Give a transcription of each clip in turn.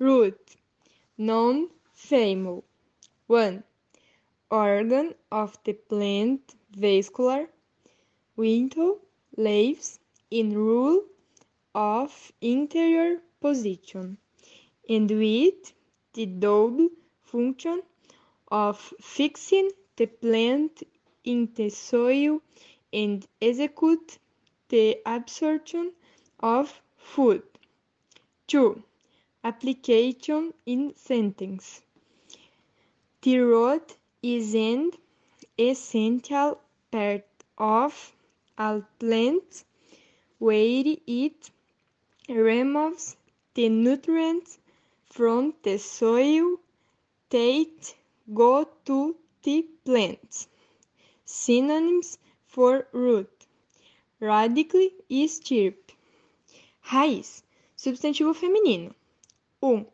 Root. Non-famous. 1. Organ of the plant vascular. Window leaves in rule of interior position and with the double function of fixing the plant in the soil and execute the absorption of food. 2. Application in sentence. The root is an essential part of a plant where it removes the nutrients from the soil that go to the plant. Synonyms for root: radicle e estirpe. Raiz, substantivo feminino. 1. Um,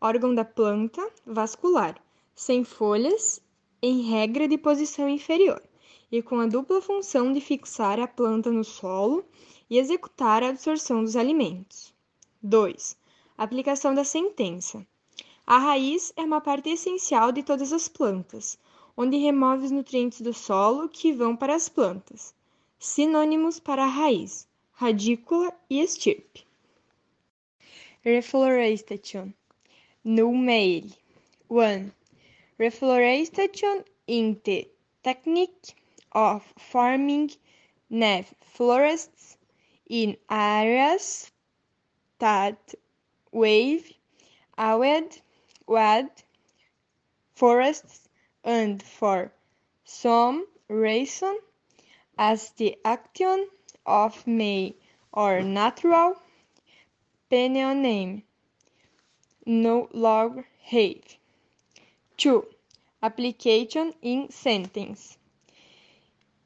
órgão da planta, vascular, sem folhas, em regra de posição inferior, e com a dupla função de fixar a planta no solo e executar a absorção dos alimentos. 2. Aplicação da sentença. A raiz é uma parte essencial de todas as plantas, onde remove os nutrientes do solo que vão para as plantas. Sinônimos para a raiz: radícula e estirpe. Reflorestation. No mail. 1. Reflorestation in the technique of farming native forests in areas that wave awed with forests and for some reason as the action of may or natural name no longer have. 2. Application in sentence.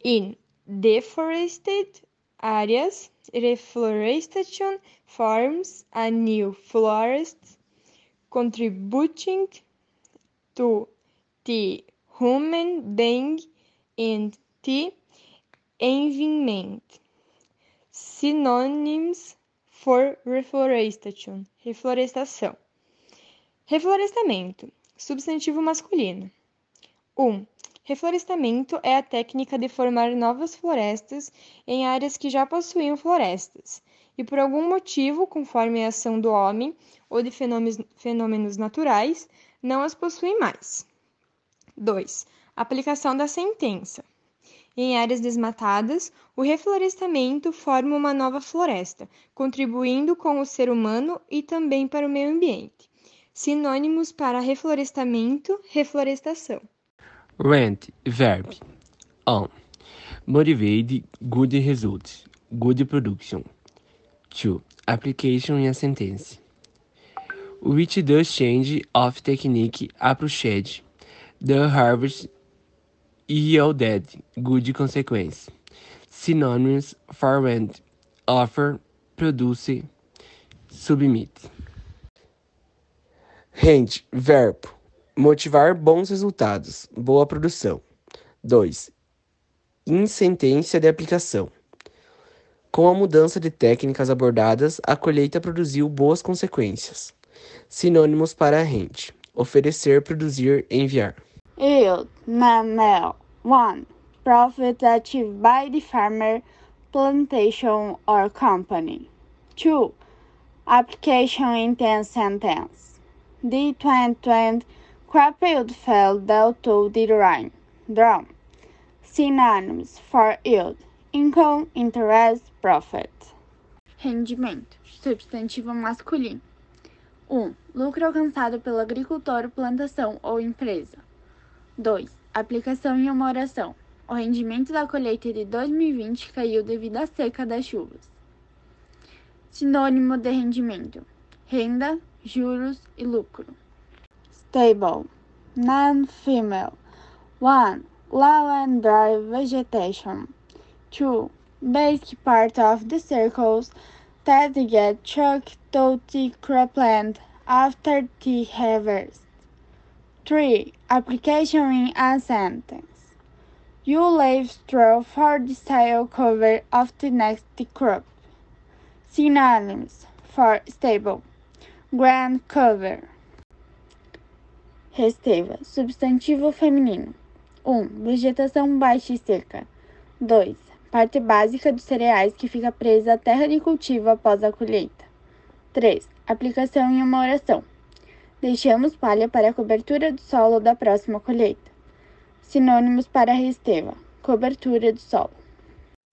In deforested areas, reforestation forms a new forest, contributing to the human being and the environment. Synonyms for reforestation: reflorestação. Reflorestamento, substantivo masculino. 1. Um, reflorestamento é a técnica de formar novas florestas em áreas que já possuíam florestas, e por algum motivo, conforme a ação do homem ou de fenômenos, fenômenos naturais, não as possuem mais. 2. Aplicação da sentença. Em áreas desmatadas, o reflorestamento forma uma nova floresta, contribuindo com o ser humano e também para o meio ambiente. Sinônimos para reflorestamento, reflorestação. Rent, verb. 1. Motivate good results, good production. 2. Application in a sentence. Which does change of technique approached the harvest yielded good consequence. Synonyms for rent, offer, produce, submit. Rende, verbo Motivar bons resultados, boa produção. 2. Insentência de aplicação. Com a mudança de técnicas abordadas, a colheita produziu boas consequências. Sinônimos para rente: oferecer, produzir, enviar. Yield, mammal. 1. Profit achieved by the farmer, plantation, or company. 2. Application in 10 sentence. The 2020 Crop yield fell due to the rain. Drum. Synonyms for yield: income, interest, profit. Rendimento: substantivo masculino. 1. Um, lucro alcançado pelo agricultor, plantação ou empresa. 2. Aplicação em uma oração. O rendimento da colheita de 2020 caiu devido à seca das chuvas. Sinônimo de rendimento: renda, juros e lucro. Stable, non-female. 1. Low and dry vegetation. 2. Basic part of the circles that get chucked to the cropland after the harvest. 3. Application in a sentence. You leave straw for the style cover of the next crop. Synonyms for stable Ground cover. Resteva. Substantivo feminino. 1. Um, vegetação baixa e seca. 2. Parte básica dos cereais que fica presa à terra de cultivo após a colheita. 3. Aplicação em uma oração. Deixamos palha para a cobertura do solo da próxima colheita. Sinônimos para resteva: cobertura do solo.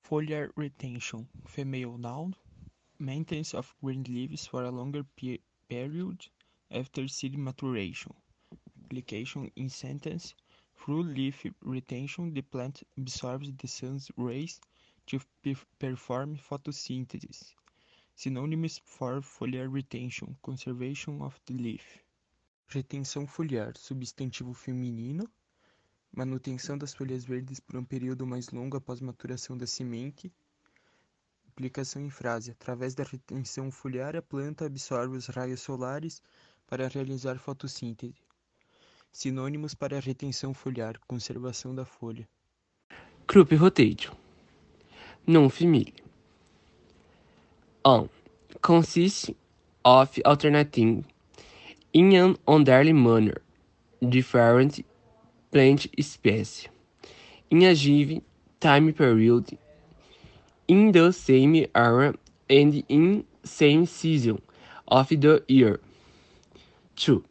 Foliar retention, female noun, maintenance of green leaves for a longer pe period after seed maturation. Application in sentence through leaf retention, the plant absorbs the sun's rays to perform photosynthesis. Sinônimos for foliar retention: conservation of the leaf. Retenção foliar, substantivo feminino. Manutenção das folhas verdes por um período mais longo após maturação da semente. Aplicação em frase: através da retenção foliar, a planta absorve os raios solares para realizar fotossíntese. Sinônimos para retenção foliar: conservação da folha. Crop rotation. Non family. On consists of alternating in an orderly manner different plant species in a given time period in the same area and in same season of the year. 2.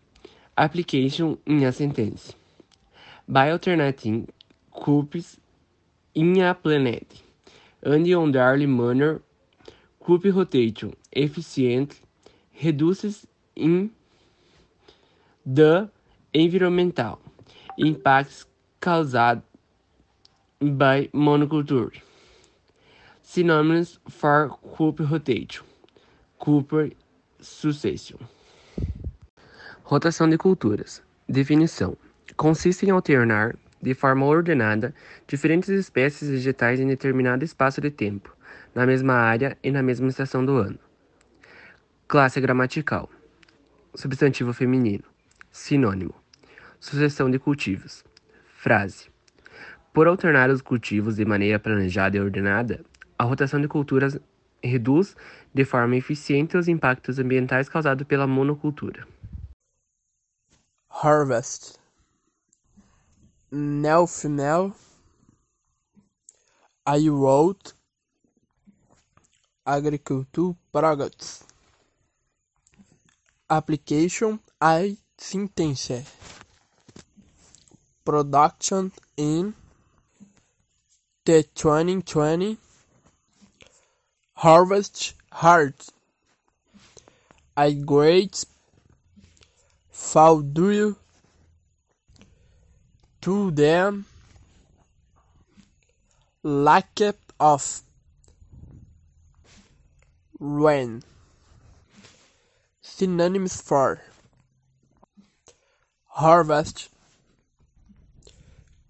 Application in a sentence. By alternating crops in a planet and orderly manner crop rotation efficient reduces in the environmental impacts caused by monoculture. Synonyms for crop rotation: Cooper succession. Rotação de culturas. Definição: consiste em alternar de forma ordenada diferentes espécies vegetais em determinado espaço de tempo na mesma área e na mesma estação do ano. Classe gramatical: substantivo feminino, sinônimo, sucessão de cultivos. Frase: Por alternar os cultivos de maneira planejada e ordenada, a rotação de culturas reduz de forma eficiente os impactos ambientais causados pela monocultura. Harvest. Nel Final I wrote Agriculture Products. Application I Sentence Production in the 2020 Harvest Hard. I great fall due to them. Lack of Rain. Synonyms for harvest,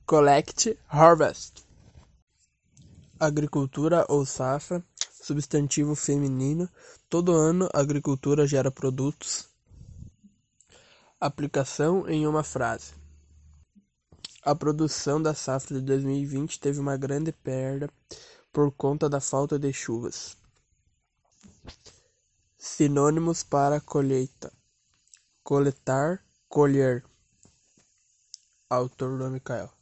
collect, harvest. Agricultura ou safra, substantivo feminino. Todo ano a agricultura gera produtos. Aplicação em uma frase. A produção da safra de 2020 teve uma grande perda por conta da falta de chuvas. Sinônimos para colheita: coletar, colher. Autor do Michael